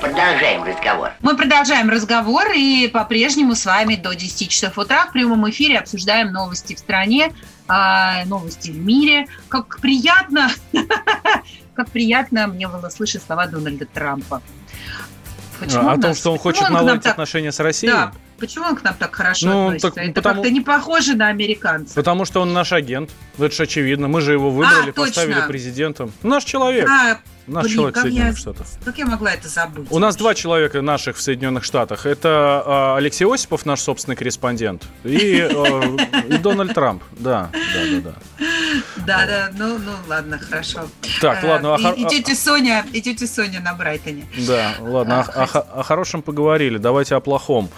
Продолжаем разговор. Мы продолжаем разговор и по-прежнему с вами до 10 часов утра в прямом эфире обсуждаем новости в стране, а, новости в мире. Как приятно, как приятно мне было слышать слова Дональда Трампа. Почему А, О том, нас- что он хочет нам наладить так- отношения с Россией? Да, почему он к нам так хорошо Ну, относится? так Это потому- как-то не похоже на американцев. Потому что он наш агент. Это же очевидно. Мы же его выбрали, А, точно. поставили президентом. Наш человек. А, Наш блин, человек в как я- Соединенных Штатах. как я могла это забыть? У нас вообще? два человека наших в Соединенных Штатах. Это а, Алексей Осипов, наш собственный корреспондент, и, а, и Дональд Трамп. Да, да, да, да. Да, да, ну, ну ладно, хорошо. Так, Э, ладно. а И, и тетя Соня, и тетя Соня на Брайтоне. Да, ладно, А, о, о хо- о хорошем поговорили, давайте о плохом.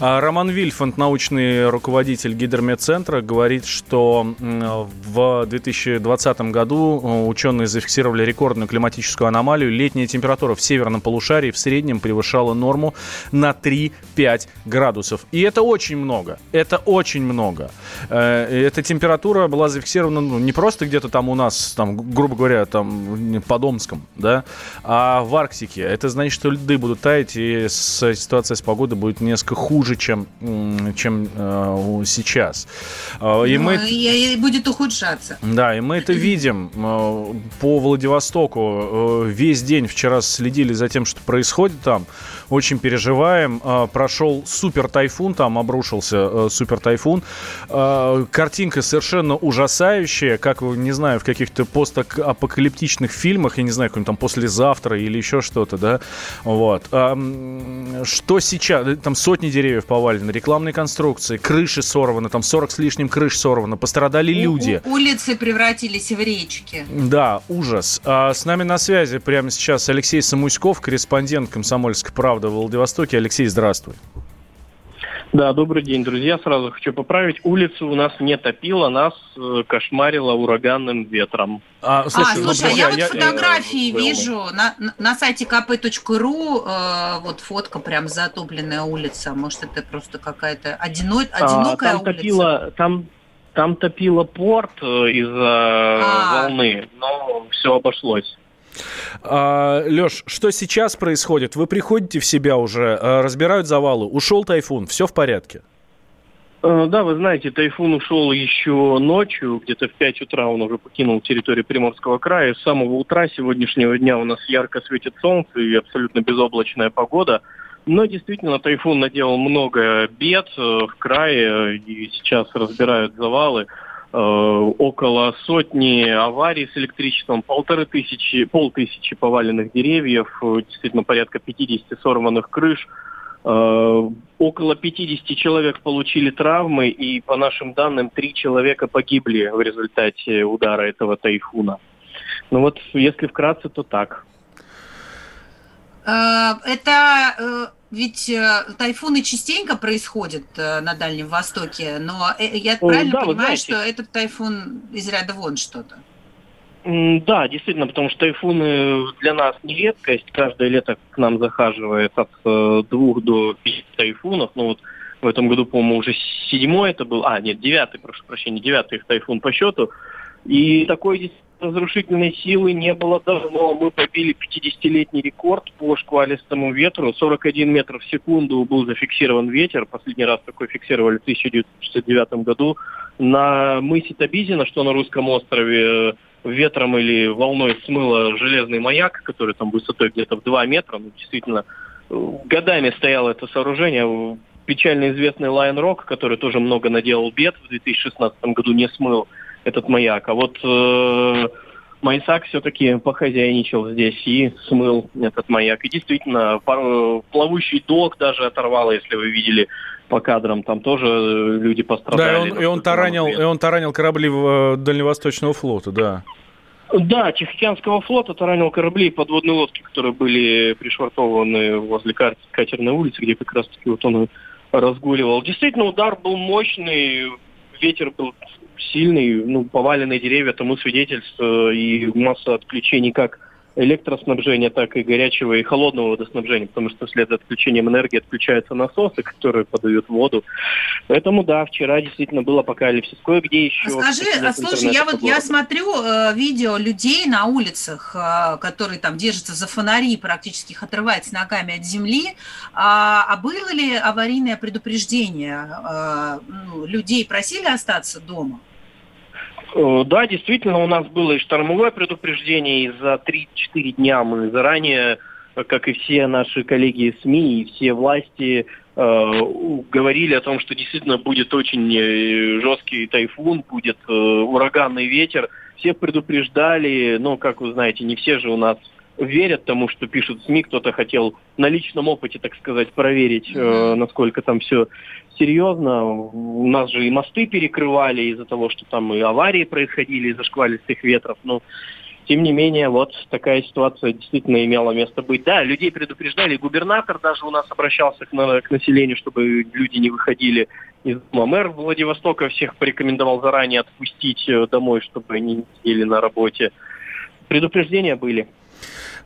А, Роман Вильфанд, научный руководитель гидромедцентра, говорит, что в 2020 году э, ученые зафиксировали рекордную климатическую аномалию. Летняя температура в северном полушарии в среднем превышала норму на 3-5 градусов. И это очень много, это очень много. Э, Эта температура была зафиксирована ну, не просто где-то там у нас, там, грубо говоря, там под Омском, да, а в Арктике. Это значит, что льды будут таять, и ситуация с погодой будет несколько хуже, чем, чем э, сейчас. Э, И Ну, мы... и- будет ухудшаться. Да, и мы это видим по Владивостоку. Весь день вчера следили за тем, что происходит там. Очень переживаем. Э, Прошел супер тайфун, там обрушился э, супер тайфун. Э, Картинка совершенно ужасающая, как, не знаю, в каких-то постапокалиптичных фильмах, я не знаю, какой-нибудь там послезавтра или еще что-то, да. Вот. А, Что сейчас? Там сотни деревьев повалены, рекламные конструкции, крыши сорваны, там 40 с лишним крыш сорвано, пострадали люди. У- у- улицы превратились в речки. Да, ужас. А с нами на связи прямо сейчас Алексей Самуськов, корреспондент «Комсомольской правды» в Владивостоке. Алексей, здравствуй. Да, добрый день, друзья. Сразу хочу поправить. Улицу у нас не топило, нас э, кошмарило ураганным ветром. А, а, ну, слушай, а друзья, я вот фотографии э, вижу на, на- сайте kp.ru, э, вот фотка прям затопленная улица. Может, это просто какая-то одино- А, одинокая там улица? топило, там, там топило порт э, из-за А. волны, но все обошлось. А, Леш, что сейчас происходит? Вы приходите в себя уже, а, разбирают завалы, ушел тайфун, все в порядке? Э, Да, вы знаете, тайфун ушел еще ночью, где-то в 5 утра он уже покинул территорию Приморского края. С самого утра сегодняшнего дня у нас ярко светит солнце и абсолютно безоблачная погода. Но действительно, тайфун наделал много бед э, в крае, и сейчас разбирают завалы. Э, Около сотни аварий с электричеством, полторы тысячи, полтысячи поваленных деревьев, э, действительно порядка 50 сорванных крыш. Э, Около 50 человек получили травмы, и по нашим данным, три человека погибли в результате удара этого тайфуна. Ну вот, если вкратце, то так. Э, Это э, ведь э, тайфуны частенько происходят на Дальнем Востоке, но я правильно да, понимаю, знаете. что этот тайфун из ряда вон что-то? Да, действительно, потому что тайфуны для нас не редкость. Каждое лето к нам захаживает от двух до пяти тайфунов. Ну вот в этом году, по-моему, уже седьмой это был, а, нет, девятый, прошу прощения, девятый их тайфун по счету. И такой действительно разрушительной силы не было давно. Мы побили 50-летний рекорд по шквалистому ветру. 41 метр в секунду был зафиксирован ветер. Последний раз такой фиксировали в 1969 году. На мысе Табизина, что на русском острове, э, ветром или волной смыло железный маяк, который там высотой где-то в 2 метра. Ну, действительно, э, годами стояло это сооружение. Печально известный Lion Rock, который тоже много наделал бед в 2016 году, не смыл этот маяк. А вот э, Майсак все-таки похозяйничал здесь и смыл этот маяк. И действительно, пару, плавущий док даже оторвало, если вы видели по кадрам, там тоже э, люди пострадали. Да, и он, и он таранил, и он таранил корабли э, Дальневосточного флота, да. Да, Тихоокеанского флота таранил корабли и подводные лодки, которые были пришвартованы возле катерной улицы, где как раз-таки вот он разгуливал. Действительно, удар был мощный, ветер был сильный, ну, поваленные деревья тому свидетельство и масса отключений как электроснабжения, так и горячего и холодного водоснабжения, потому что вслед за отключением энергии отключаются насосы, которые подают воду. Поэтому да, вчера действительно был апокалипсис. Кое-где еще... Скажи, а слушай, я вот я смотрю э, видео людей на улицах, э, которые там держатся за фонари, практически их отрывается ногами от земли. А, а было ли аварийное предупреждение? Э, ну, людей просили остаться дома? Э, да, действительно, у нас было и штормовое предупреждение, и за 3-4 дня мы заранее, как и все наши коллеги СМИ, и все власти, э, говорили о том, что действительно будет очень э, жесткий тайфун, будет ураганный ветер. Всех предупреждали, но, как вы знаете, не все же у нас верят тому, что пишут СМИ. Кто-то хотел на личном опыте, так сказать, проверить, э, насколько там все серьезно. У нас же и мосты перекрывали из-за того, что там и аварии происходили из-за шквалистых ветров. Но тем не менее, вот такая ситуация действительно имела место быть. Да, людей предупреждали. Губернатор даже у нас обращался к, на, к населению, чтобы люди не выходили из дома. Мэр Владивостока всех порекомендовал заранее отпустить э, домой, чтобы они не сидели на работе. Предупреждения были.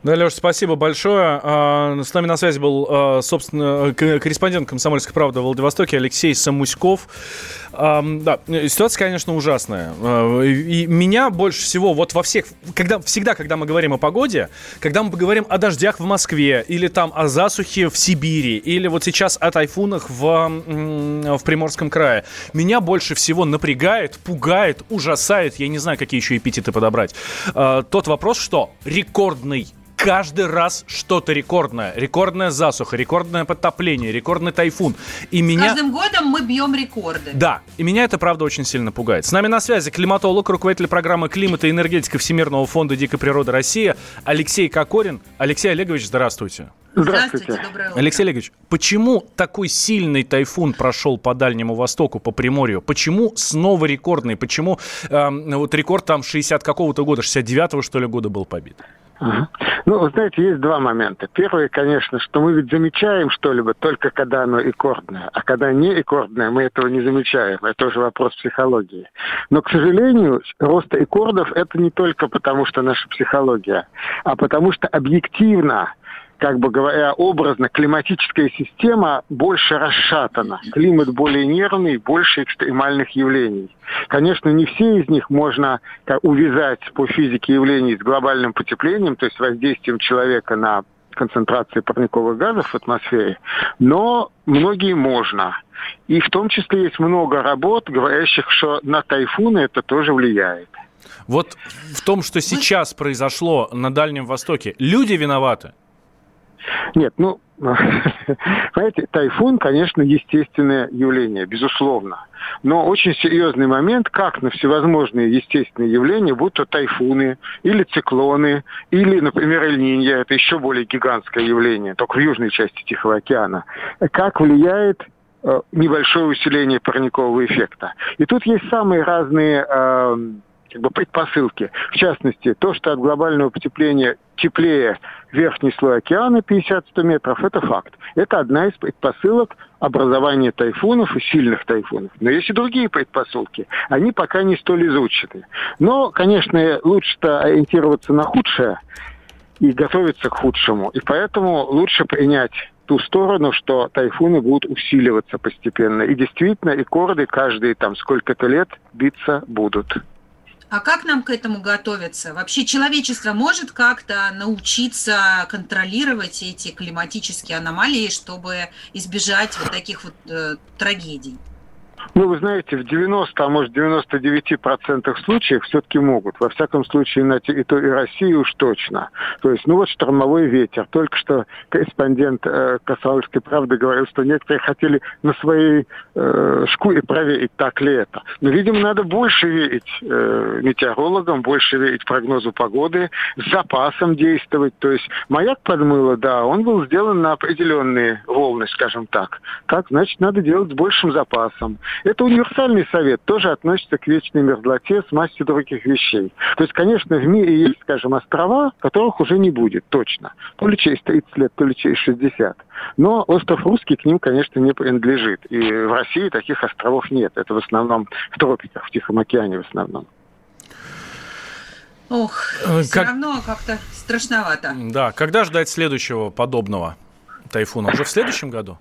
Да, Леш, спасибо большое. А, с нами на связи был, а, собственно, корреспондент «Комсомольской правды» в Владивостоке Алексей Самуськов. Да, ситуация, конечно, ужасная. А, и меня больше всего вот во всех... Когда, всегда, когда мы говорим о погоде, когда мы поговорим о дождях в Москве, или там о засухе в Сибири, или вот сейчас о тайфунах в, в Приморском крае, меня больше всего напрягает, пугает, ужасает, я не знаю, какие еще эпитеты подобрать, тот вопрос, что рекордный каждый раз что-то рекордное. Рекордная засуха, рекордное подтопление, рекордный тайфун. И меня... Каждым годом мы бьем рекорды. Да, и меня это, правда, очень сильно пугает. С нами на связи климатолог, руководитель программы климата и энергетика Всемирного фонда дикой природы Россия Алексей Кокорин. Алексей Олегович, здравствуйте. Здравствуйте. Здравствуйте, доброе утро. Алексей Олегович, почему такой сильный тайфун прошел по Дальнему Востоку, по Приморью? Почему снова рекордный? Почему э, вот рекорд там 60 какого-то года, 69-го, что ли, года был побит? Ну, вы знаете, есть два момента. Первый, конечно, что мы ведь замечаем что-либо только когда оно икордное, а когда не икордное, мы этого не замечаем. Это тоже вопрос психологии. Но, к сожалению, рост икордов – это не только потому, что наша психология, а потому что объективно – как бы говоря образно, климатическая система больше расшатана. Климат более нервный, больше экстремальных явлений. Конечно, не все из них можно увязать по физике явлений с глобальным потеплением, то есть воздействием человека на концентрации парниковых газов в атмосфере, но многие можно. И в том числе есть много работ, говорящих, что на тайфуны это тоже влияет. Вот в том, что сейчас произошло на Дальнем Востоке, люди виноваты? Нет, ну, знаете, тайфун, конечно, естественное явление, безусловно. Но очень серьезный момент, как на всевозможные естественные явления, будто тайфуны или циклоны, или, например, эль это еще более гигантское явление, только в южной части Тихого океана, как влияет э, небольшое усиление парникового эффекта. И тут есть самые разные э, как бы предпосылки. В частности, то, что от глобального потепления теплее верхний слой океана 50-100 метров, это факт. Это одна из предпосылок образования тайфунов и сильных тайфунов. Но есть и другие предпосылки. Они пока не столь изучены. Но, конечно, лучше-то ориентироваться на худшее и готовиться к худшему. И поэтому лучше принять ту сторону, что тайфуны будут усиливаться постепенно. И действительно, рекорды каждые там сколько-то лет биться будут. А как нам к этому готовиться? Вообще человечество может как-то научиться контролировать эти климатические аномалии, чтобы избежать вот таких вот э, трагедий? Ну, вы знаете, в 90, а может 99% случаев все-таки могут. Во всяком случае, на территории России уж точно. То есть, ну вот штормовой ветер. Только что корреспондент э, Косовской правды говорил, что некоторые хотели на своей э, шкуре проверить, так ли это. Но, видимо, надо больше верить э, метеорологам, больше верить прогнозу погоды, с запасом действовать. То есть, маяк подмыло, да, он был сделан на определенные волны, скажем так. Так, значит, надо делать с большим запасом. Это универсальный совет, тоже относится к вечной мерзлоте с массой других вещей. То есть, конечно, в мире есть, скажем, острова, которых уже не будет, точно. То ли через 30 лет, то ли через 60. Но остров Русский к ним, конечно, не принадлежит. И в России таких островов нет. Это в основном в тропиках, в Тихом океане в основном. Ох, Э, все как- равно как-то страшновато. Да, когда ждать следующего подобного тайфуна? Уже в следующем году?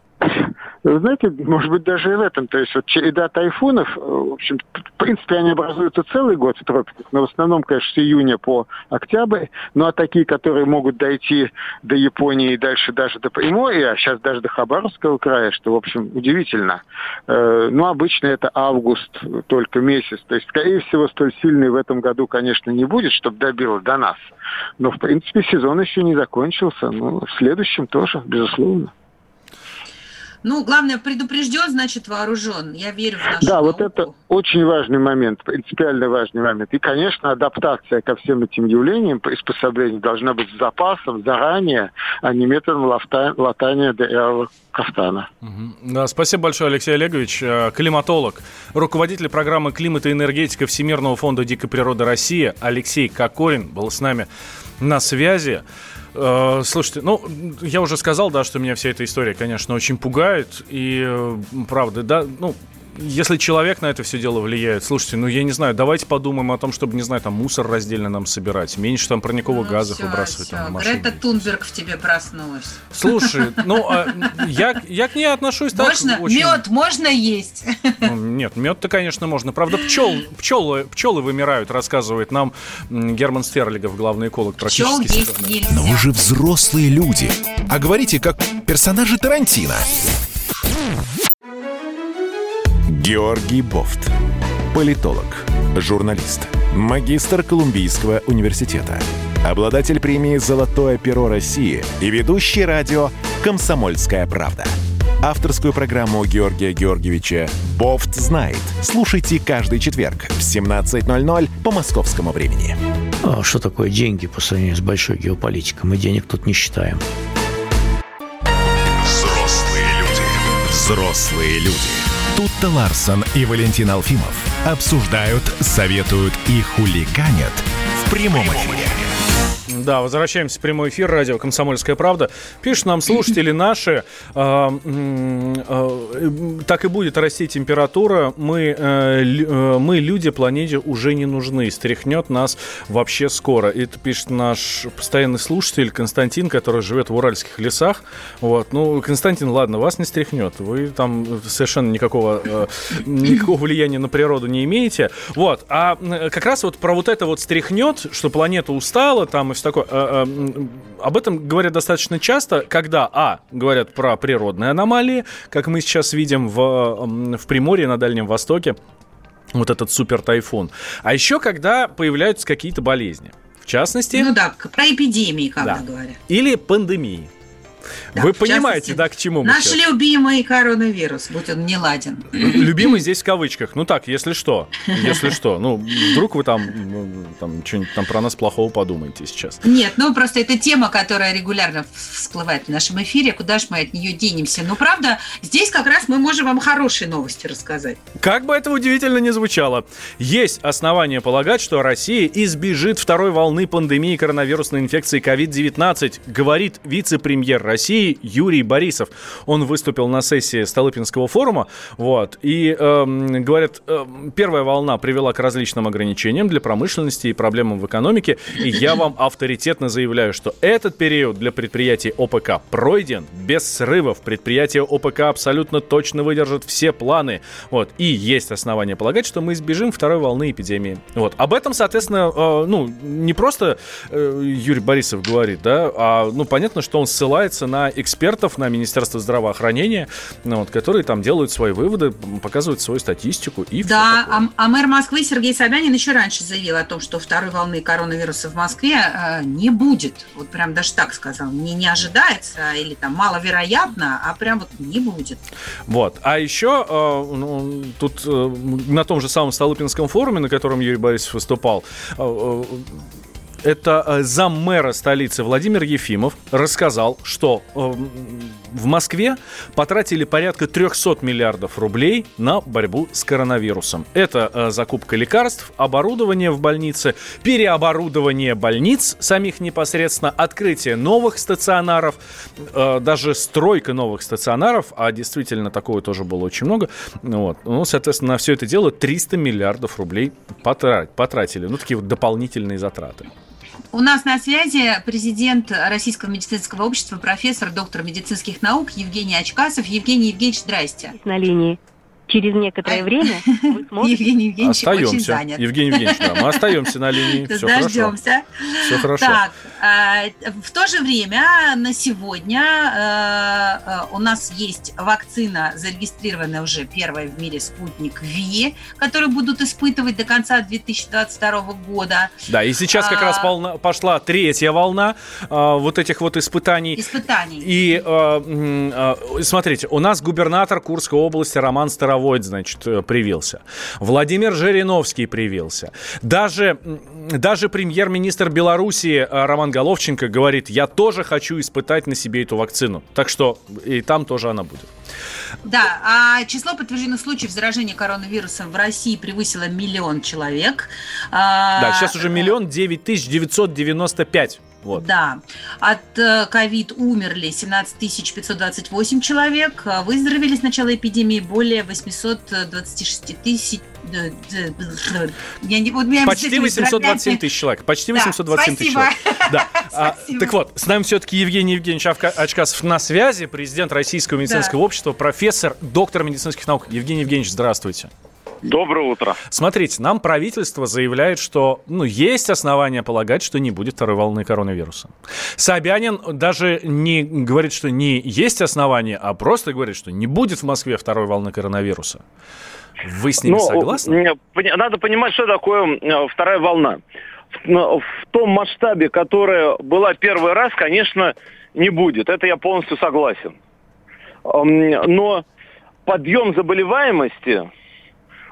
Знаете, может быть, даже и в этом. То есть вот череда тайфунов, э, в общем, в принципе, они образуются целый год в тропиках, но в основном, конечно, с июня по октябрь. Ну, а такие, которые могут дойти до Японии и дальше даже до Приморья, а сейчас даже до Хабаровского края, что, в общем, удивительно. Э, Ну, обычно это август только месяц. То есть, скорее всего, столь сильный в этом году, конечно, не будет, чтобы добило до нас. Но, в принципе, сезон еще не закончился. Ну, в следующем тоже, безусловно. Ну, главное, предупрежден, значит вооружен. Я верю в нашу Да, вот науку. это очень важный момент, принципиально важный момент. И, конечно, адаптация ко всем этим явлениям, приспособление должна быть с запасом, заранее, а не методом лафта- латания дырявого кафтана. Да, спасибо большое, Алексей Олегович. Э, Климатолог, руководитель программы «Климат и энергетика» Всемирного фонда дикой природы России Алексей Кокорин был с нами на связи. Э, Слушайте, ну, я уже сказал, да, что меня вся эта история, конечно, очень пугает. И, э, правда, да, ну, если человек на это все дело влияет, слушайте, ну, я не знаю, давайте подумаем о том, чтобы, не знаю, там, мусор раздельно нам собирать, меньше там парниковых Ну, газов всё, выбрасывать всё. там, на машины. Грета Тунберг в тебе проснулась. Слушай, ну, а, я, я к ней отношусь так Можно очень... мед можно есть. Ну, Нет, мед-то, конечно, можно. Правда, пчел, пчелы, пчелы вымирают, рассказывает нам Герман Стерлигов, главный эколог Пчел практически. есть. Но вы же взрослые люди. А говорите, как персонажи Тарантино. Георгий Бофт. Политолог, журналист, магистр Колумбийского университета, обладатель премии «Золотое перо России» и ведущий радио «Комсомольская правда». Авторскую программу Георгия Георгиевича «Бофт знает». Слушайте каждый четверг в 17.00 по московскому времени. А что такое деньги по сравнению с большой геополитикой? Мы денег тут не считаем. Взрослые люди. Взрослые люди. Тут-то Ларсон и Валентин Алфимов обсуждают, советуют и хулиганят в прямом эфире. Да, возвращаемся в прямой эфир радио «Комсомольская правда». Пишут нам слушатели наши, э, э, так и будет расти температура, мы, э, э, мы, люди, планете уже не нужны, стряхнет нас вообще скоро. Это пишет наш постоянный слушатель Константин, который живет в Уральских лесах. Вот. Ну, Константин, ладно, вас не стряхнет, вы там совершенно никакого, э, никакого влияния на природу не имеете. Вот. А как раз вот про вот это вот стряхнет, что планета устала, там и все такое. э, м, об этом говорят достаточно часто, когда, а, говорят про природные аномалии, как мы сейчас видим в, в Приморье, на Дальнем Востоке, вот этот супер тайфун. А еще когда появляются какие-то болезни. В частности, Ну да, про эпидемии, когда Да. говорят. или пандемии. Да, Вы понимаете, да, к чему мы Наш сейчас? любимый коронавирус, будь он не ладен. Любимый здесь в кавычках. Ну так, если что. Если что. Ну, вдруг вы там, там что-нибудь там про нас плохого подумаете сейчас. Нет, ну просто это тема, которая регулярно всплывает в нашем эфире. Куда же мы от нее денемся? Ну, правда, здесь как раз мы можем вам хорошие новости рассказать. Как бы это удивительно не звучало, есть основания полагать, что Россия избежит второй волны пандемии коронавирусной инфекции COVID-19, говорит вице-премьер России Юрий Борисов. Он выступил на сессии Столыпинского форума, вот, и эм, говорят, эм, первая волна привела к различным ограничениям для промышленности и проблемам в экономике, и я вам авторитетно заявляю, что этот период для предприятий ОПК пройден без срывов. Предприятия ОПК абсолютно точно выдержат все планы. Вот. И есть основания полагать, что мы избежим второй волны эпидемии. Вот. Об этом, соответственно, э, ну, не просто э, Юрий Борисов говорит, да, а, ну, понятно, что он ссылается на экспертов, на Министерство здравоохранения, ну, вот, которые там делают свои выводы, показывают свою статистику и Да, а, а мэр Москвы Сергей Собянин еще раньше заявил о том, что второй волны коронавируса в Москве э, не будет. Вот прям даже так сказал. Не, не ожидается или там маловероятно, а прям вот не будет. Вот. А еще э, ну, тут э, на том же самом Столыпинском форуме, на котором Юрий Борисов выступал, э, э, это э, заммэра столицы Владимир Ефимов рассказал, что э, в Москве потратили порядка 300 миллиардов рублей на борьбу с коронавирусом. Это э, закупка лекарств, оборудование в больнице, переоборудование больниц самих непосредственно, открытие новых стационаров, даже стройка новых стационаров, а действительно такого тоже было очень много. Вот. Ну, соответственно, на все это дело 300 миллиардов рублей потратили. Ну, такие вот дополнительные затраты. У нас на связи президент Российского медицинского общества, профессор, доктор медицинских наук Евгений Очкасов. Евгений Евгеньевич, здрасте. На линии через некоторое время вы сможете... Евгений Евгеньевич остаемся. очень занят. Евгений Евгеньевич, да, мы остаемся на линии. Все Дождемся. Хорошо. Все хорошо. Так, э, в то же время на сегодня э, э, у нас есть вакцина, зарегистрированная уже первая в мире спутник ВИ, которую будут испытывать до конца 2022 года. Да, и сейчас как раз а, пошла третья волна вот этих вот испытаний. Испытаний. И смотрите, у нас губернатор Курской области Роман Старовой Старовойт, значит, э, привился. Владимир Жириновский привился. Даже, даже премьер-министр Белоруссии э, Роман Головченко говорит, я тоже хочу испытать на себе эту вакцину. Так что и там тоже она будет. Да, а число подтвержденных случаев заражения коронавирусом в России превысило миллион человек. А, да, сейчас уже миллион девять тысяч девятьсот девяносто пять. Вот. Да. От э, ковид умерли 17 528 человек. Выздоровели с начала эпидемии более 826 тысяч я не, вот Почти 827 тысяч человек. Почти 827 да, тысяч человек. Да. А, так вот, с нами все-таки Евгений Евгеньевич Очкасов на связи, президент Российского медицинского да. общества, профессор, доктор медицинских наук. Евгений Евгеньевич, здравствуйте. Доброе утро. Смотрите, нам правительство заявляет, что ну, есть основания полагать, что не будет второй волны коронавируса. Собянин даже не говорит, что не есть основания, а просто говорит, что не будет в Москве второй волны коронавируса. Вы с ним ну, согласны? Надо понимать, что такое э, вторая волна. В том масштабе, которая была первый раз, конечно, не будет. Это я полностью согласен. Но подъем заболеваемости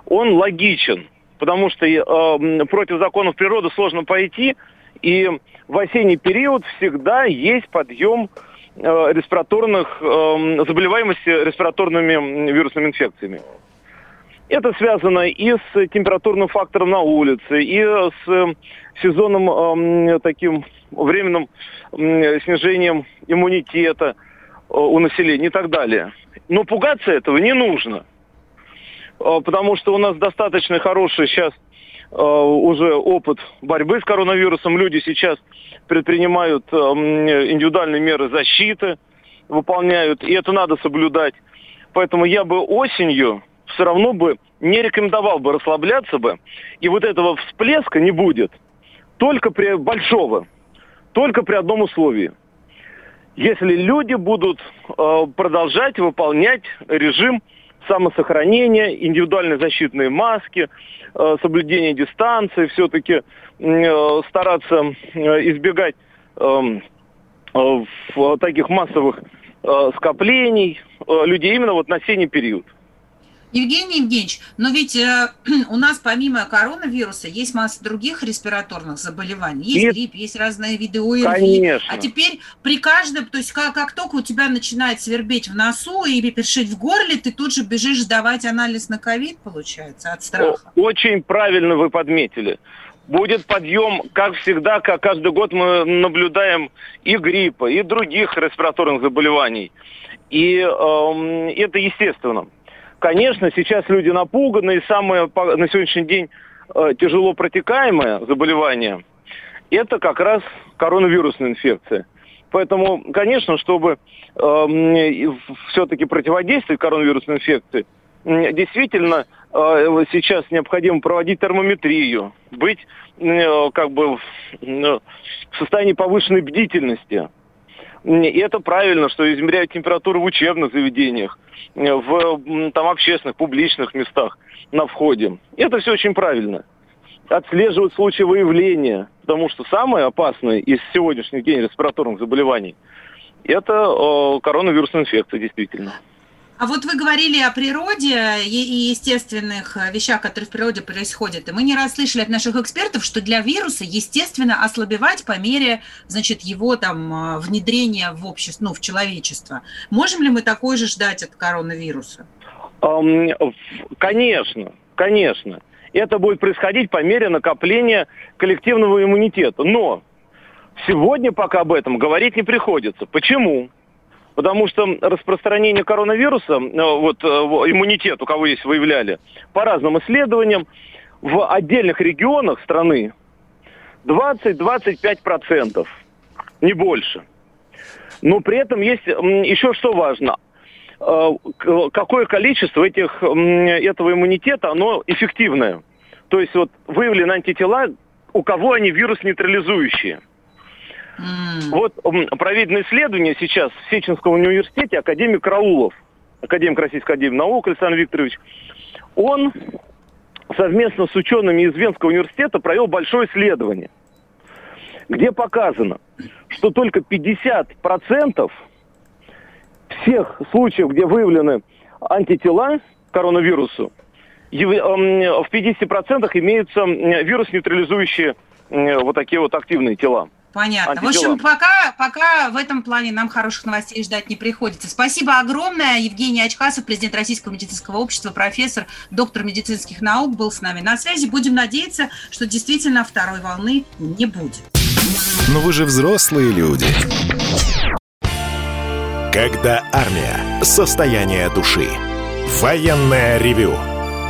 он логичен, потому что э, против законов природы сложно пойти, и в осенний период всегда есть подъем э, респираторных э, заболеваемости респираторными вирусными инфекциями. Это связано и с температурным фактором на улице, и с сезонным э, таким временным э, снижением иммунитета э, у населения и так далее. Но пугаться этого не нужно. А, потому что у нас достаточно хороший сейчас а, уже опыт борьбы с коронавирусом. Люди сейчас предпринимают а, индивидуальные меры защиты, выполняют, и это надо соблюдать. Поэтому я бы осенью все равно бы не рекомендовал бы расслабляться бы, и вот этого всплеска не будет. Только при большого, только при одном условии. Если люди будут э, продолжать выполнять режим самосохранение, индивидуальные защитные маски, э, соблюдение дистанции, все-таки э, стараться э, избегать эм, таких массовых скоплений людей именно вот на осенний период. Евгений Евгеньевич, но ведь э, у нас помимо коронавируса есть масса других респираторных заболеваний. Есть и... грипп, есть разные виды ОРВИ. Конечно. А теперь при каждом, то есть как, как только у тебя начинает свербеть в носу и першить в горле, ты тут же бежишь сдавать анализ на ковид, получается, от страха. Очень правильно вы подметили будет подъем, как всегда, как каждый год мы наблюдаем и гриппа, и других респираторных заболеваний. И э, это естественно. Конечно, сейчас люди напуганы, и самое на сегодняшний день э, тяжело протекаемое заболевание – это как раз коронавирусная инфекция. Поэтому, конечно, чтобы э, все-таки противодействовать коронавирусной инфекции, действительно э, сейчас необходимо проводить термометрию, быть э, как бы в состоянии повышенной бдительности. И это правильно, что измеряют температуру в учебных заведениях, в там, общественных, публичных местах на входе. Это все очень правильно. Отслеживать случаи выявления, потому что самое опасное из сегодняшних дней респираторных заболеваний – это э, коронавирусная инфекция, действительно. А вот вы говорили о природе и естественных вещах, которые в природе происходят. И мы не раз слышали от наших экспертов, что для вируса, естественно, ослабевать по мере, значит, его там внедрения в общество, ну, в человечество. Можем ли мы такое же ждать от коронавируса? Конечно, конечно. Это будет происходить по мере накопления коллективного иммунитета. Но сегодня пока об этом говорить не приходится. Почему? Потому что распространение коронавируса, э, вот э, иммунитет, у кого есть выявляли, по разным исследованиям, в отдельных регионах страны 20-25%, не больше. Но при этом есть еще что важно. Э, какое количество этих, этого иммунитета, оно эффективное. То есть вот выявлены антитела, у кого они вирус нейтрализующие. Вот проведено исследование сейчас в Сеченском университете академик Раулов, академик Российской академии наук Александр Викторович, он совместно с учеными из Венского университета провел большое исследование, где показано, что только 50% всех случаев, где выявлены антитела коронавирусу, в 50% имеются вирус нейтрализующие вот такие вот активные тела. Понятно. Антитела. В общем, пока, пока в этом плане нам хороших новостей ждать не приходится. Спасибо огромное. Евгений Ачкасов, президент Российского медицинского общества, профессор, доктор медицинских наук, был с нами на связи. Будем надеяться, что действительно второй волны не будет. Но вы же взрослые люди. Когда армия. Состояние души. Военное ревю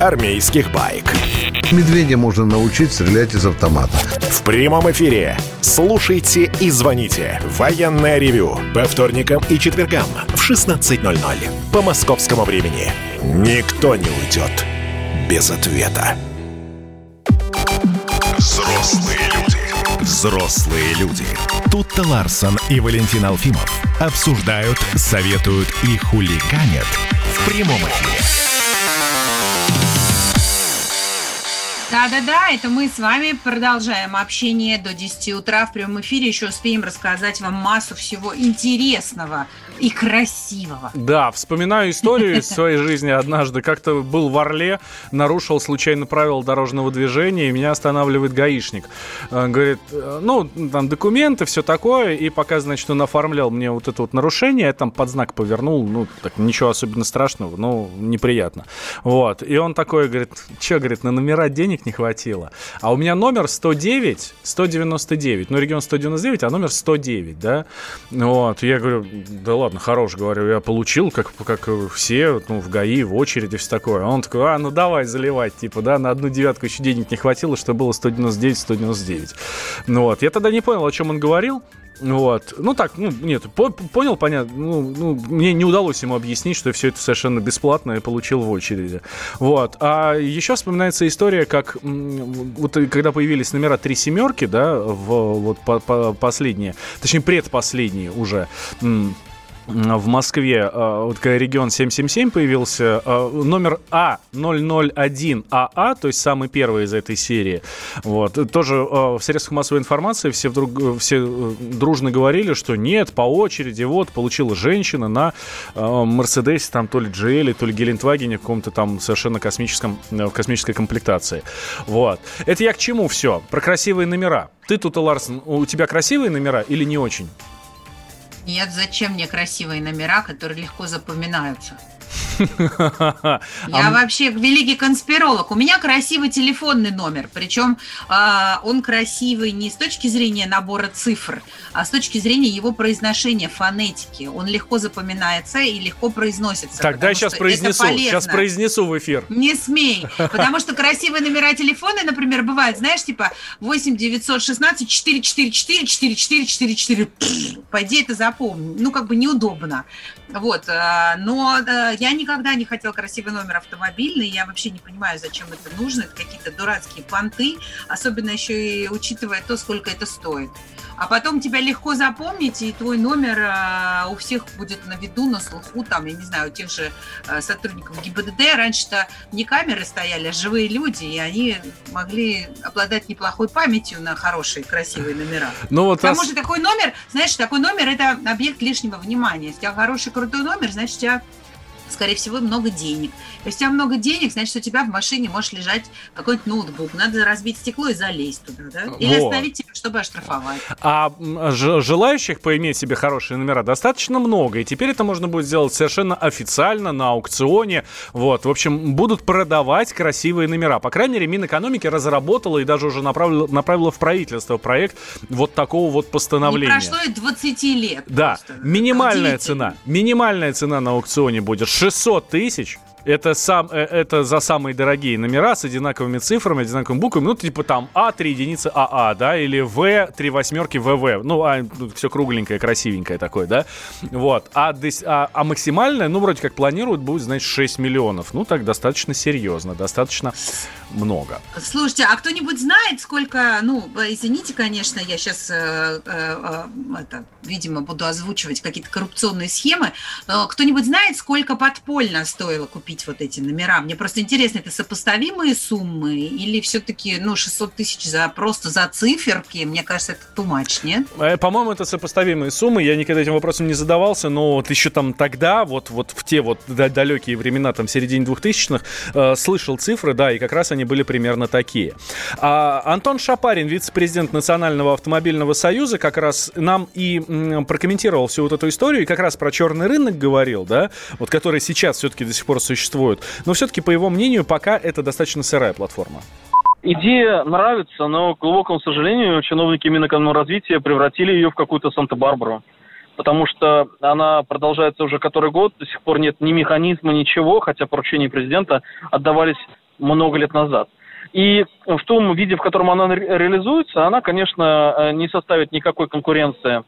армейских байк. Медведя можно научить стрелять из автомата. В прямом эфире. Слушайте и звоните. Военное ревю. По вторникам и четвергам в 16.00. По московскому времени. Никто не уйдет без ответа. Взрослые люди. Взрослые люди. Тут-то Ларсон и Валентин Алфимов обсуждают, советуют и хулиганят в прямом эфире. Да-да-да, это мы с вами продолжаем общение до 10 утра в прямом эфире. Еще успеем рассказать вам массу всего интересного и красивого. Да, вспоминаю историю из своей жизни однажды. Как-то был в Орле, нарушил случайно правила дорожного движения, и меня останавливает гаишник. Э, говорит, э, ну, там документы, все такое, и пока, значит, он оформлял мне вот это вот нарушение, я там под знак повернул, ну, так ничего особенно страшного, но неприятно. Вот, и он такой говорит, что, говорит, на номера денег не хватило. А у меня номер 109, 199, ну, регион 199, а номер 109, да? Вот, я говорю, да ладно, ладно, хорош, говорю, я получил, как, как все, ну, в ГАИ, в очереди, все такое. Он такой, а, ну давай заливать, типа, да, на одну девятку еще денег не хватило, что было 199-199. Ну вот, я тогда не понял, о чем он говорил, вот. Ну так, ну нет, по понял, понятно. Ну, ну, мне не удалось ему объяснить, что все это совершенно бесплатно и получил в очереди. Вот. А еще вспоминается история, как вот когда появились номера три семерки, да, в вот по по последние, точнее предпоследние уже в Москве, а, вот когда регион 777 появился, а, номер А001АА, а, то есть самый первый из этой серии, вот, тоже в средствах массовой информации все вдруг, все э, дружно говорили, что нет, по очереди, вот, получила женщина на Мерседесе, там, то ли GL, то ли Гелендвагене, в каком-то там совершенно космическом, э, в космической комплектации. Вот. Это я к чему все? Про красивые номера. Ты тут, Ларсон, у тебя красивые номера или не очень? Нет, зачем мне красивые номера, которые легко запоминаются? Я вообще великий конспиролог. У меня красивый телефонный номер. Причем э, он красивый не с точки зрения набора цифр, а с точки зрения его произношения, фонетики. Он легко запоминается и легко произносится. Так, дай сейчас произнесу. Сейчас произнесу в эфир. Не смей. Потому что красивые номера телефона, например, бывают, знаешь, типа 8 916 444 4444. По идее, это запомни. Ну, как бы неудобно. Вот. Э, но э, я никогда не хотел красивый номер автомобильный. Я вообще не понимаю, зачем это нужно. Это какие-то дурацкие понты, особенно еще и учитывая то, сколько это стоит. А потом тебя легко запомнить, и твой номер э, у всех будет на виду, на слуху, там, я не знаю, у тех же э, сотрудников ГИБДД. Раньше-то не камеры стояли, а живые люди, и они могли обладать неплохой памятью на хорошие, красивые номера. Ну, вот Потому что такой номер, знаешь, такой номер – это объект лишнего внимания. Если у тебя хороший, крутой номер, значит, у тебя скорее всего, много денег. Если у тебя много денег, значит, у тебя в машине может лежать какой-нибудь ноутбук. Надо разбить стекло и залезть туда, да? Или Вот. оставить тебя, чтобы оштрафовать. А желающих поиметь себе хорошие номера достаточно много, и теперь это можно будет сделать совершенно официально на аукционе. Вот, в общем, будут продавать красивые номера. По крайней мере, Минэкономики разработала и даже уже направила, направила в правительство проект вот такого вот Не постановления. прошло и 20 лет. Да, просто. минимальная цена. Минимальная цена на аукционе будет 600 тысяч. Это, сам, э, это за самые дорогие номера с одинаковыми цифрами, одинаковыми буквами. Ну, типа там А, 3 единицы АА, да, или В, 3 восьмерки ВВ. Ну, а, все кругленькое, красивенькое такое, да. Вот. А, а, а максимальная, ну, вроде как планируют, будет, значит, 6 миллионов. Ну, так достаточно серьезно, достаточно много. Слушайте, а кто-нибудь знает, сколько, ну, извините, конечно, я сейчас, это, видимо, буду озвучивать какие-то коррупционные схемы, но кто-нибудь знает, сколько подпольно стоило купить вот эти номера? Мне просто интересно, это сопоставимые суммы или все-таки, ну, 600 тысяч за, просто за циферки? Мне кажется, это much, нет? Э, По-моему, это сопоставимые суммы. Я никогда этим вопросом не задавался, но вот еще там тогда, вот, вот в те вот да- далекие времена, там, середине 2000-х, э, слышал цифры, да, и как раз они были примерно такие. А Антон Шапарин, вице-президент Национального автомобильного союза, как раз нам и м, прокомментировал всю вот эту историю, и как раз про черный рынок говорил, да, вот который сейчас все-таки до сих пор существует. Но все-таки, по его мнению, пока это достаточно сырая платформа. Идея нравится, но, к глубокому сожалению, чиновники Минэкономразвития превратили ее в какую-то Санта-Барбару. Потому что она продолжается уже который год, до сих пор нет ни механизма, ничего, хотя поручения президента отдавались много лет назад. И в том виде, в котором она ре- реализуется, она, конечно, э, не составит никакой конкуренции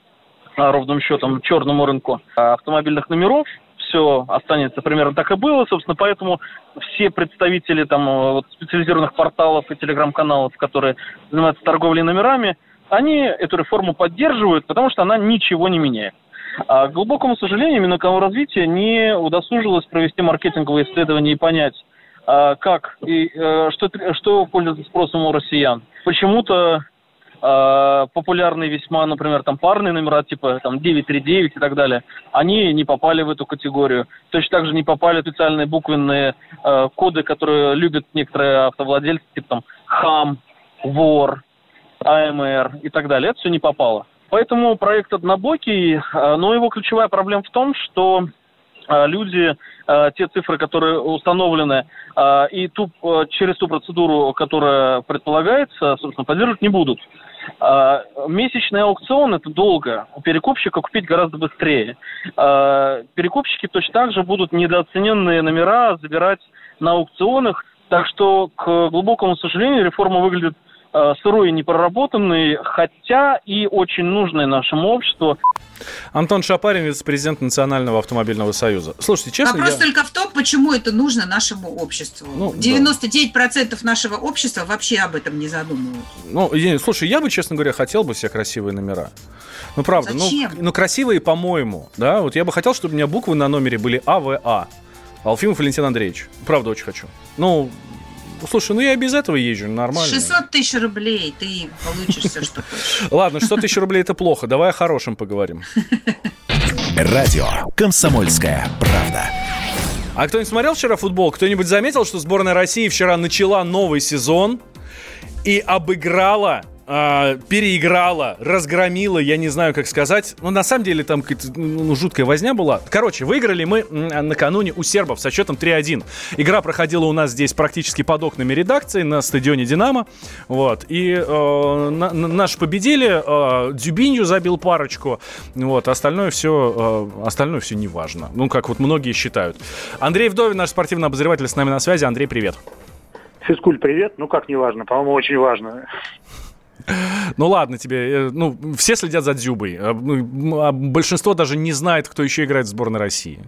а, ровным счетом черному рынку а, автомобильных номеров. Все останется примерно так и было. Собственно, поэтому все представители там э, вот, специализированных порталов и телеграм-каналов, которые занимаются торговлей номерами, они эту реформу поддерживают, потому что она ничего не меняет. А, к глубокому сожалению, Минэкономразвитие не удосужилось провести маркетинговые исследования и понять, а, как и э, что, что пользуется спросом у россиян. Почему-то э, популярные весьма, например, там парные номера типа там 939 и так далее, они не попали в эту категорию. Точно так же не попали специальные буквенные э, коды, которые любят некоторые автовладельцы, типа там хам, вор, АМР и так далее. Это все не попало. Поэтому проект однобокий, э, но его ключевая проблема в том, что э, люди э, те цифры, которые установлены, и ту, через ту процедуру, которая предполагается, собственно, поддерживать не будут. Э, Месячный аукцион – это долго. У перекупщика купить гораздо быстрее. Э, Перекупщики точно так же будут недооцененные номера забирать на аукционах. Так что, к глубокому сожалению, реформа выглядит сырой и непроработанной, хотя и очень нужной нашему обществу. Антон Шапарин, вице-президент Национального автомобильного союза. Слушайте, честно, Вопрос я- только в том, почему это нужно нашему обществу. Ну, да. 99% нашего общества вообще об этом не задумывают. Ну, слушай, я бы, честно говоря, хотел бы себе красивые номера. Ну, правда, ну, Зачем? ну, красивые, по-моему, да. Вот я бы хотел, чтобы у меня буквы на номере были АВА. Алфимов Валентин Андреевич. Правда, очень хочу. Ну, слушай, ну я без этого езжу, нормально. 600 тысяч рублей ты получишь все, что хочешь. Ладно, 100 тысяч рублей это плохо. Давай о хорошем поговорим. Радио «Комсомольская правда». А кто-нибудь смотрел вчера футбол? Кто-нибудь заметил, что сборная России вчера начала новый сезон и обыграла, а, переиграла, разгромила, я не знаю, как сказать. Ну, на самом деле, там какая-то ну, жуткая возня была. Короче, выиграли мы м, накануне у сербов со счетом 3-1. Игра проходила у нас здесь практически под окнами редакции на стадионе «Динамо». Вот. И э, на- на- наши победили. Э, Дюбинью забил парочку. Вот. Остальное все, э, остальное все неважно. Ну, как вот многие считают. Андрей Вдовин, наш спортивный обозреватель, с нами на связи. Андрей, привет. Физкуль, привет. Ну как не важно, по-моему, очень важно. Ну ладно тебе, э, ну все следят за Дзюбой, а, ну, а большинство даже не знает, кто еще играет в сборной России.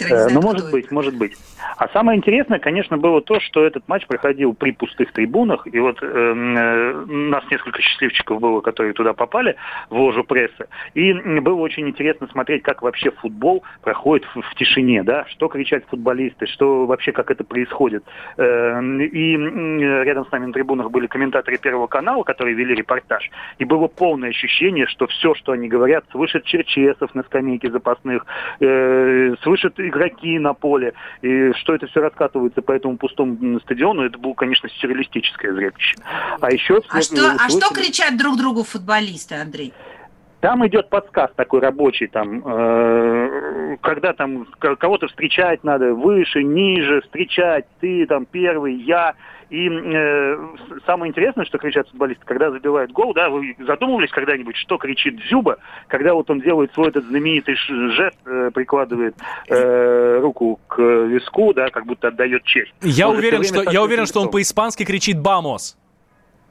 Э, ну, может быть, может быть. А самое интересное, конечно, было то, что этот матч проходил при пустых трибунах, и вот эм, э, нас несколько счастливчиков было, которые туда попали, в ложу прессы, и было очень интересно смотреть, как вообще футбол проходит в, в тишине, да, что кричат футболисты, что вообще, как это происходит. Э, и рядом с нами на трибунах были комментаторы Первого канала, которые вели репортаж, и было полное ощущение, что все, что они говорят, слышат Черчесов на скамейке запасных, э, слышат игроки на поле, и что это все раскатывается по этому пустому стадиону, это было, конечно, сюрреалистическое зрелище. А еще... А что, а что кричат друг другу футболисты, Андрей? Там идет подсказ такой рабочий, там, э, когда там кого-то встречать надо, выше, ниже, встречать, ты там первый, я. И э, самое интересное, что кричат футболисты, когда забивают гол, да, вы задумывались когда-нибудь, что кричит Дзюба, когда вот он делает свой этот знаменитый жест, э, прикладывает э, руку к виску, да, как будто отдает честь. Я он уверен, что, я уверен, что он по-испански кричит «Vamos».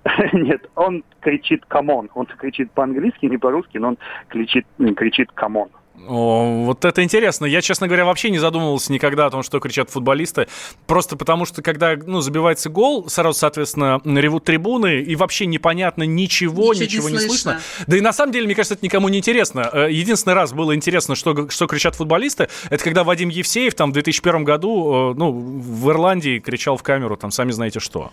Нет, он кричит «come on». Он кричит по-английски, не по-русски, но он кричит, кричит «come on». О, вот это интересно. Я, честно говоря, вообще не задумывался никогда о том, что кричат футболисты. Просто потому, что когда ну, забивается гол, сразу, соответственно, ревут трибуны, и вообще непонятно ничего, ничего, ничего не, не слышно. слышно. Да и на самом деле, мне кажется, это никому не интересно. Э, единственный раз было интересно, что, что кричат футболисты, это когда Вадим Евсеев там в 2001 году э, ну, в Ирландии кричал в камеру, там, сами знаете что.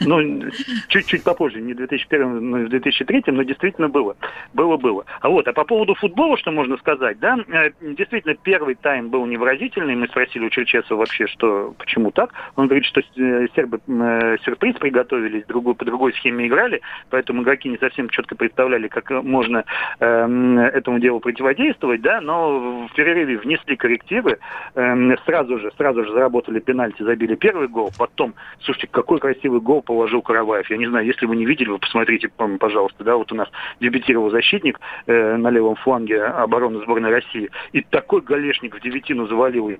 Ну, чуть-чуть попозже, не в 2001, но в 2003, но действительно было. Было-было. А вот, а по поводу футбола, что можно сказать, да, э, действительно, первый тайм был невыразительный. Мы спросили у Черчесова вообще, что, почему так. Он говорит, что э, сербы э, сюрприз приготовились, другой, по другой схеме играли, поэтому игроки не совсем четко представляли, как можно э, этому делу противодействовать, да, но в перерыве внесли коррективы, э, сразу же, сразу же заработали пенальти, забили первый гол, потом, слушайте, какой красивый красивый гол положил Караваев. Я не знаю, если вы не видели, вы посмотрите, пожалуйста, да, вот у нас дебютировал защитник э, на левом фланге обороны сборной России. И такой голешник в девятину завалил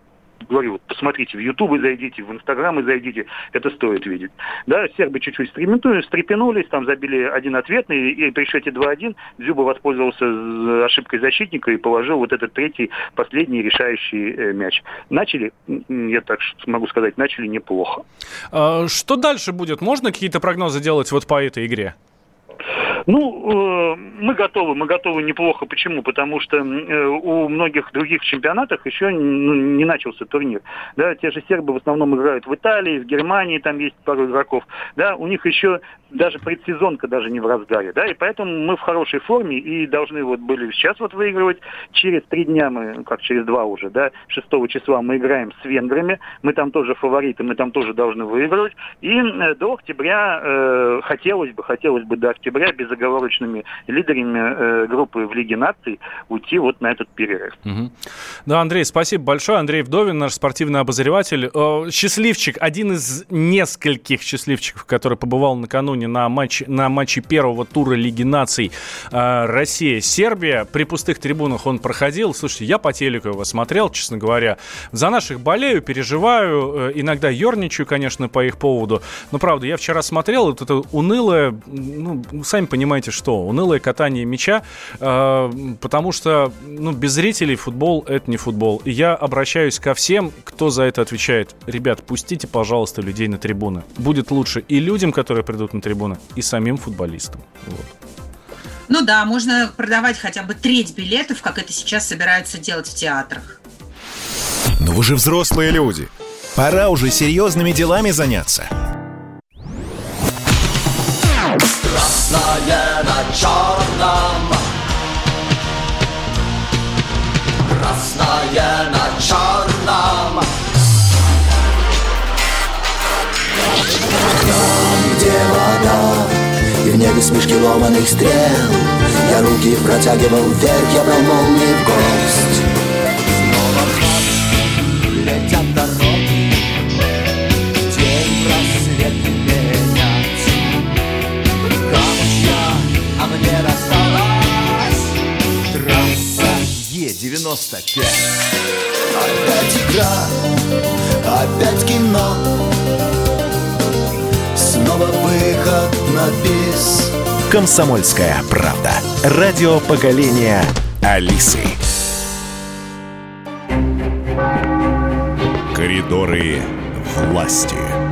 говорю, вот посмотрите, в Ютубы зайдите, в Инстаграмы зайдите, это стоит видеть. Да, сербы чуть-чуть стрепенулись, там забили один ответный, и при счете 2-1 Зюба воспользовался ошибкой защитника и положил вот этот третий, последний решающий э, мяч. Начали, я так могу сказать, начали неплохо. А, что дальше будет? Можно какие-то прогнозы делать вот по этой игре? Ну, э, мы готовы, мы готовы неплохо. Почему? Потому что э, у многих других чемпионатах еще ну, не начался турнир. Да, те же сербы в основном играют в Италии, в Германии, там есть пару игроков. Да, у них еще даже предсезонка даже не в разгаре. Да, и поэтому мы в хорошей форме и должны вот были сейчас вот выигрывать. Через три дня мы, как через два уже, да, 6 числа мы играем с венграми. Мы там тоже фавориты, мы там тоже должны выигрывать. И э, до октября э, хотелось бы, хотелось бы до октября без безоговорочными лидерами э, группы в Лиге наций уйти вот на этот перерыв. Угу. Да, Андрей, спасибо большое. Андрей Вдовин, наш спортивный обозреватель. Э, счастливчик, один из нескольких счастливчиков, который побывал накануне на, матч, на матче первого тура Лиги наций э, Россия-Сербия. При пустых трибунах он проходил. Слушайте, я по телеку его смотрел, честно говоря. За наших болею, переживаю, э, иногда ерничаю, конечно, по их поводу. Но, правда, я вчера смотрел, вот это унылое, ну, сами понимаете, что? Унылое катание мяча, э, потому что ну, без зрителей футбол — это не футбол. И я обращаюсь ко всем, кто за это отвечает. Ребят, пустите, пожалуйста, людей на трибуны. Будет лучше и людям, которые придут на трибуны, и самим футболистам. Вот. Ну да, можно продавать хотя бы треть билетов, как это сейчас собираются делать в театрах. Но вы же взрослые люди. Пора уже серьезными делами заняться. Красное на черном Красное на черном Вода И в небе смешки ломаных стрел. Я руки протягивал вверх, я брал молнии в гость. Снова летят дороги День просвет Е-95 Опять игра, опять кино снова выход на бис. Комсомольская правда. Радио поколения Алисы. Коридоры власти.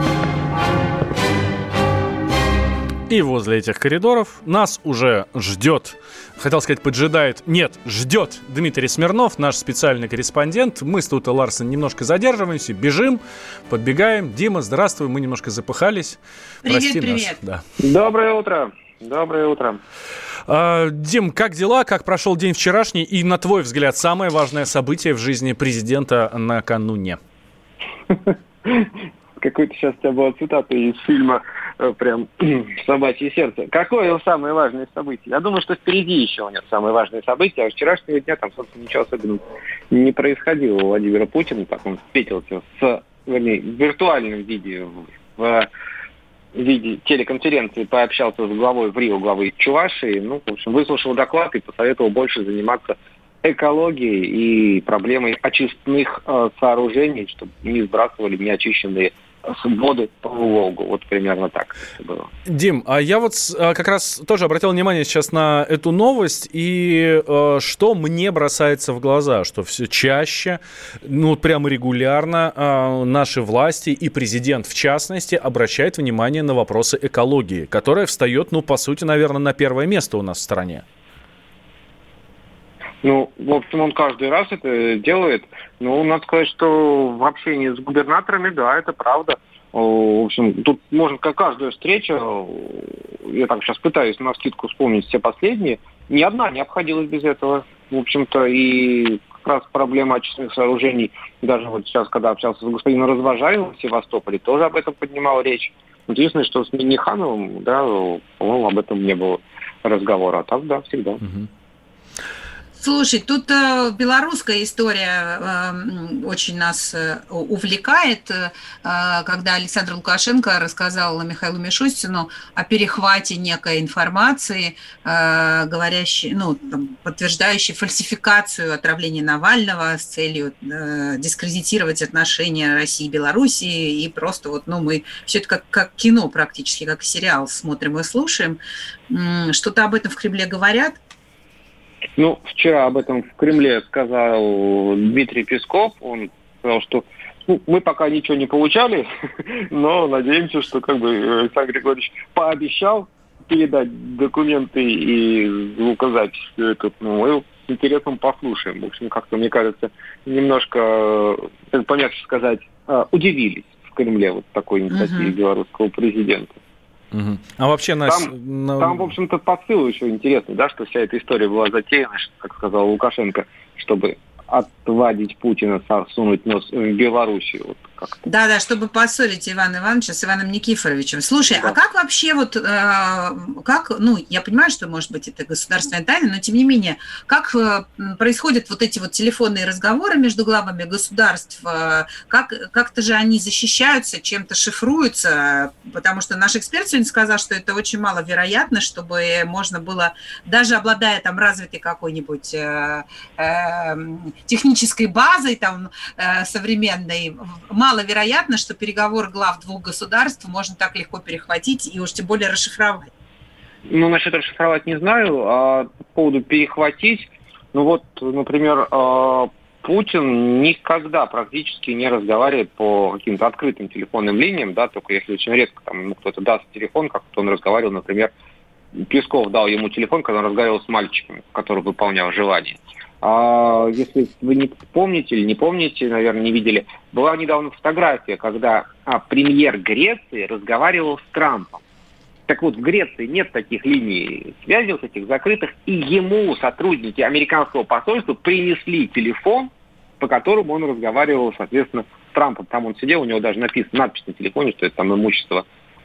И возле этих коридоров нас уже ждет, хотел сказать, поджидает, нет, ждет Дмитрий Смирнов, наш специальный корреспондент. Мы с Тута Ларсен немножко задерживаемся, бежим, подбегаем. Дима, здравствуй, мы немножко запыхались. Привет, Прости привет. Нас. Да. Доброе утро. Доброе утро. А, Дим, как дела? Как прошел день вчерашний? И, на твой взгляд, самое важное событие в жизни президента накануне? Какой-то сейчас у тебя была цитата из фильма прям «Собачье сердце». Какое самое важное событие? Я думаю, что впереди еще нет самое важное событие, а вчерашнего дня там, собственно, ничего особенного не происходило у Владимира Путина. Так он встретился с, вернее, в виртуальном виде, в виде телеконференции пообщался с главой в Рио, главой Чувашии. Ну, в общем, выслушал доклад и посоветовал больше заниматься экологией и проблемой очистных э, сооружений, чтобы не сбрасывали неочищенные воды по Волгу. Вот примерно так это было. Дим, а я вот а, как раз тоже обратил внимание сейчас на эту новость, и э, что мне бросается в глаза, что все чаще, ну прямо регулярно э, наши власти и президент в частности обращают внимание на вопросы экологии, которая встает, ну по сути, наверное, на первое место у нас в стране. Ну, в общем, он каждый раз это делает. Ну, надо сказать, что в общении с губернаторами, да, это правда. В общем, тут можно как каждая встреча, я так сейчас пытаюсь на скидку вспомнить все последние, ни одна не обходилась без этого. В общем-то, и как раз проблема очистных сооружений, даже вот сейчас, когда общался с господином Развожаевым в Севастополе, тоже об этом поднимал речь. Единственное, что с Минихановым, да, по-моему, об этом не было разговора. А так, да, всегда. Угу. Слушай, тут э, белорусская история э, очень нас э, увлекает, э, когда Александр Лукашенко рассказал Михаилу Мишустину о перехвате некой информации, э, говорящей, ну, там, подтверждающей фальсификацию отравления Навального с целью э, дискредитировать отношения России и Белоруссии, и просто вот, ну, мы все это как, как кино практически, как сериал смотрим и слушаем. Что-то об этом в Кремле говорят? Ну, вчера об этом в Кремле сказал Дмитрий Песков. Он сказал, что ну, мы пока ничего не получали, но надеемся, что как бы Александр Григорьевич пообещал передать документы и указать все это. Ну, мы с интересом послушаем. В общем, как-то, мне кажется, немножко, как помягче сказать, а, удивились в Кремле вот такой инициативе uh-huh. белорусского президента. Угу. А вообще нас... Там, там, в общем-то, посыл еще интересный, да, что вся эта история была затеяна, как сказал Лукашенко, чтобы отвадить Путина, сунуть нос в Белоруссию. Вот да, да, чтобы поссорить Ивана Ивановича с Иваном Никифоровичем. Слушай, да. а как вообще вот, э, как, ну, я понимаю, что, может быть, это государственная тайна, но тем не менее, как э, происходят вот эти вот телефонные разговоры между главами государств, э, как, как-то же они защищаются, чем-то шифруются, потому что наш эксперт сегодня сказал, что это очень маловероятно, чтобы можно было, даже обладая там развитой какой-нибудь э, э, технической базой там э, современной, мало маловероятно, что переговор глав двух государств можно так легко перехватить и уж тем более расшифровать. Ну, насчет расшифровать не знаю, а по поводу перехватить, ну вот, например, а, Путин никогда практически не разговаривает по каким-то открытым телефонным линиям, да, только если очень редко там ему кто-то даст телефон, как он разговаривал, например, Песков дал ему телефон, когда он разговаривал с мальчиком, который выполнял желание. А, если вы не помните или не помните, наверное, не видели, была недавно фотография, когда а, премьер Греции разговаривал с Трампом. Так вот, в Греции нет таких линий связи, вот этих закрытых, и ему сотрудники американского посольства принесли телефон, по которому он разговаривал, соответственно, с Трампом. Там он сидел, у него даже написано надпись на телефоне, что это там имущество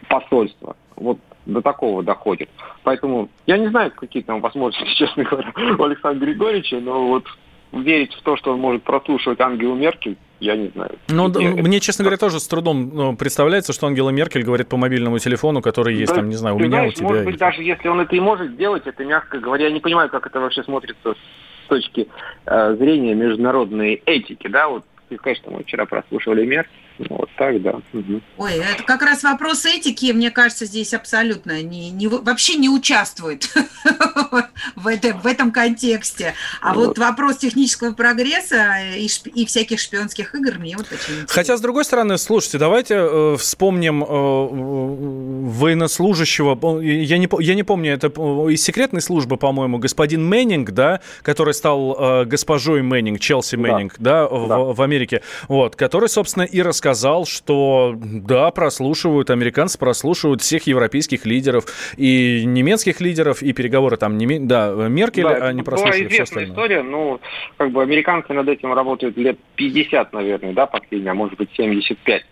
посольства. Вот до такого доходит. Поэтому я не знаю, какие там возможности, честно говоря, у Александра Григорьевича, но вот верить в то, что он может прослушивать Ангелу Меркель, я не знаю. Ну, я, мне, честно говоря, тоже с трудом ну, представляется, что Ангела Меркель говорит по мобильному телефону, который есть да, там, не знаю, у меня, знаешь, у тебя. Может быть, даже если он это и может сделать, это, мягко говоря, я не понимаю, как это вообще смотрится с точки э, зрения международной этики, да, вот, конечно, мы вчера прослушивали Меркель, Вот так, да. Угу. Ой, это как раз вопрос этики, мне кажется, здесь абсолютно не, не, вообще не участвует в, это, в этом контексте. А вот вопрос технического прогресса и, шпи, и всяких шпионских игр мне вот очень интересно. Хотя, с другой стороны, слушайте, давайте э, вспомним э, военнослужащего, я не, я не помню, это из секретной службы, по-моему, господин Мэннинг, да, который стал э, госпожой Мэннинг, Челси Мэннинг, да, да, в, да. в Америке, вот, который, собственно, и рассказал сказал, что да, прослушивают, американцы прослушивают всех европейских лидеров и немецких лидеров, и переговоры там, не, да, Меркель, да, они прослушивали была известная история, ну, как бы американцы над этим работают лет 50, наверное, да, последние, а может быть 75.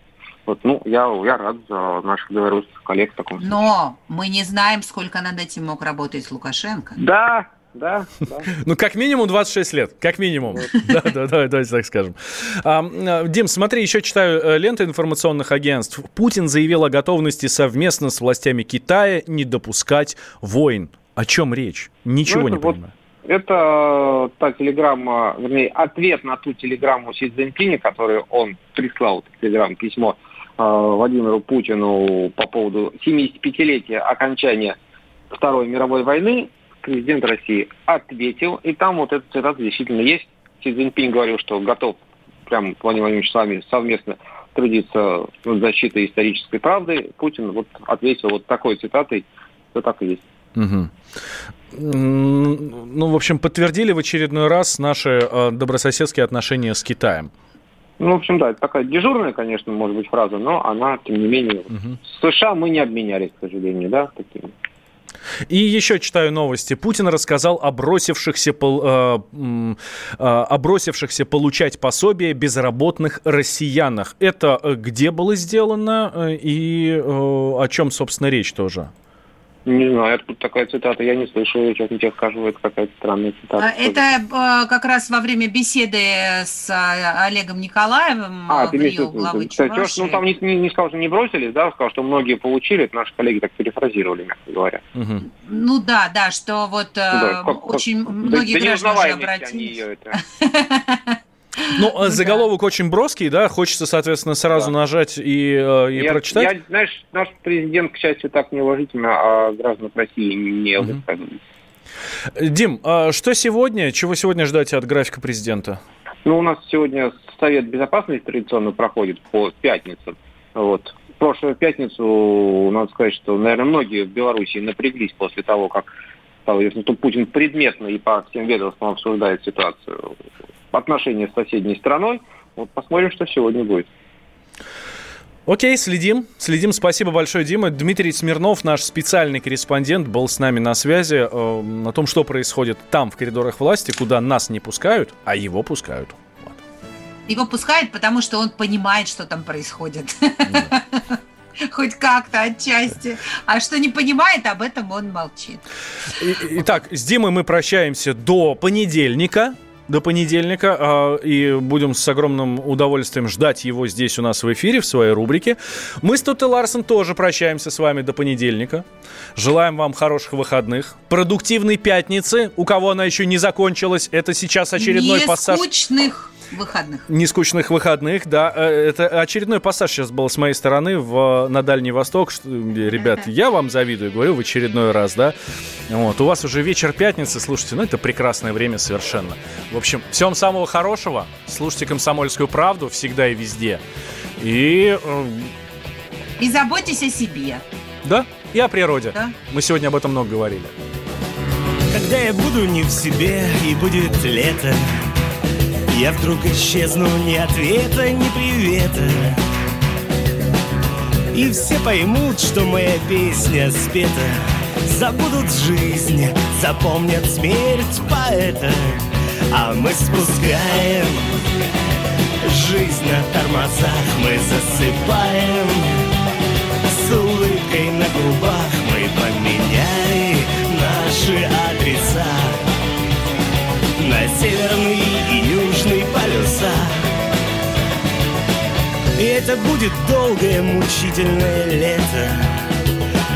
Вот, ну, я, я рад за наших белорусских коллег в таком случае. Но мы не знаем, сколько над этим мог работать Лукашенко. Да, да, да. Ну, как минимум 26 лет, как минимум. Да, да, да, давайте так скажем. А, Дим, смотри, еще читаю э, ленту информационных агентств. Путин заявил о готовности совместно с властями Китая не допускать войн. О чем речь? Ничего ну, не понимаю. Это та телеграмма, вернее, ответ на ту телеграмму Си Цзиньпиня, которую он прислал, телеграмм, письмо э, Владимиру Путину по поводу 75-летия окончания Второй мировой войны президент России ответил, и там вот эта цитата действительно есть. Си Цзиньпинь говорил, что готов прям Владимир Владимирович с вами совместно трудиться над защитой исторической правды. Путин вот ответил вот такой цитатой, что так и есть. Угу. Ну, в общем, подтвердили в очередной раз наши э, добрососедские отношения с Китаем. Ну, в общем, да, это такая дежурная, конечно, может быть, фраза, но она, тем не менее, угу. с США мы не обменялись, к сожалению, да, такими и еще читаю новости. Путин рассказал о бросившихся, э, э, о бросившихся получать пособие безработных россиянах. Это э, где было сделано э, и э, о чем, собственно, речь тоже? Не знаю, откуда такая цитата, я не слышу, я честно тебе скажу, это какая-то странная цитата. А, это э, как раз во время беседы с э, Олегом Николаевым, а, ты говорил, главы Кстати, ну там не, не, не сказал, что не бросились, да, сказал, что многие получили, это наши коллеги так перефразировали, мягко говоря. Угу. Ну да, да, что вот да, как, очень как, многие да, граждане уже обратились. Ее, это. Ну, ну заголовок очень броский, да, хочется, соответственно, сразу нажать и, э, прочитать. Знаешь, наш президент, к счастью, так неуважительно а граждан России не угу. Дим, а что сегодня, чего сегодня ждать от графика президента? Ну, у нас сегодня Совет Безопасности традиционно проходит по пятницам. Вот. В прошлую пятницу, надо сказать, что, наверное, многие в Беларуси напряглись после того, как стало известно, что Путин предметно и по всем ведомствам обсуждает ситуацию отношения с соседней страной. Вот посмотрим, что сегодня будет. Окей, следим. Следим. Спасибо большое, Дима. Дмитрий Смирнов, наш специальный корреспондент, был с нами на связи э, о том, что происходит там, в коридорах власти, куда нас не пускают, а его пускают. Вот. Его пускают, потому что он понимает, что там происходит. Хоть как-то отчасти. А что не понимает, об этом он молчит. Итак, с Димой мы прощаемся до понедельника до понедельника. А, и будем с огромным удовольствием ждать его здесь у нас в эфире, в своей рубрике. Мы с Тутте Ларсен тоже прощаемся с вами до понедельника. Желаем вам хороших выходных, продуктивной пятницы. У кого она еще не закончилась, это сейчас очередной не пассаж. скучных выходных. Нескучных выходных, да. Э, это очередной пассаж сейчас был с моей стороны в, на Дальний Восток. Ребят, я вам завидую, говорю в очередной раз, да. Вот, у вас уже вечер пятницы, слушайте, ну это прекрасное время совершенно. В общем, всем самого хорошего. Слушайте «Комсомольскую правду» всегда и везде. И... Э, и заботьтесь о себе. Да, и о природе. Да. Мы сегодня об этом много говорили. Когда я буду не в себе и будет лето, я вдруг исчезну ни ответа, ни привета. И все поймут, что моя песня спета. Забудут жизнь, запомнят смерть поэта. А мы спускаем жизнь на тормозах Мы засыпаем с улыбкой на губах. Мы поменяли наши адреса На северный полюса И это будет долгое мучительное лето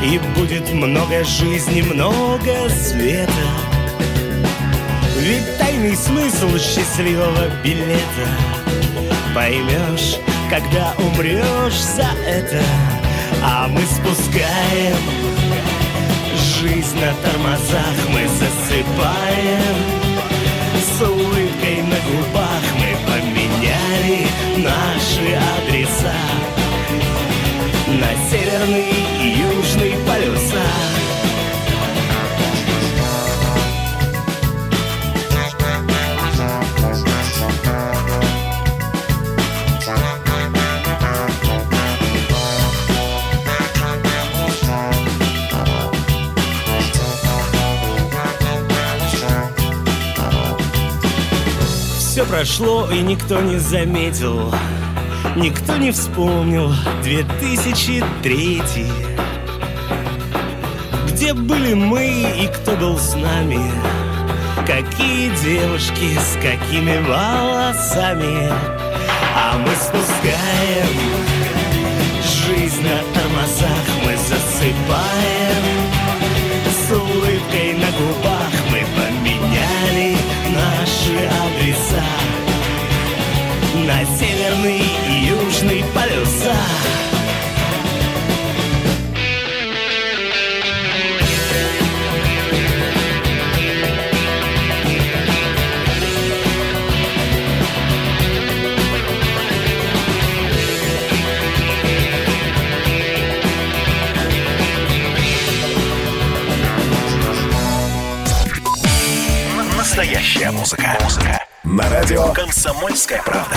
И будет много жизни, много света. Ведь тайный смысл счастливого билета Поймешь когда умрешь за это, а мы спускаем жизнь на тормозах, мы засыпаем губах мы поменяли наши адреса. На северный прошло и никто не заметил. Никто не вспомнил 2003 Где были мы и кто был с нами? Какие девушки с какими волосами? А мы спускаем Жизнь на тормозах мы засыпаем С улыбкой на губах наши адреса. На северный и южный полюса Настоящая музыка. Музыка. На радио «Комсомольская правда».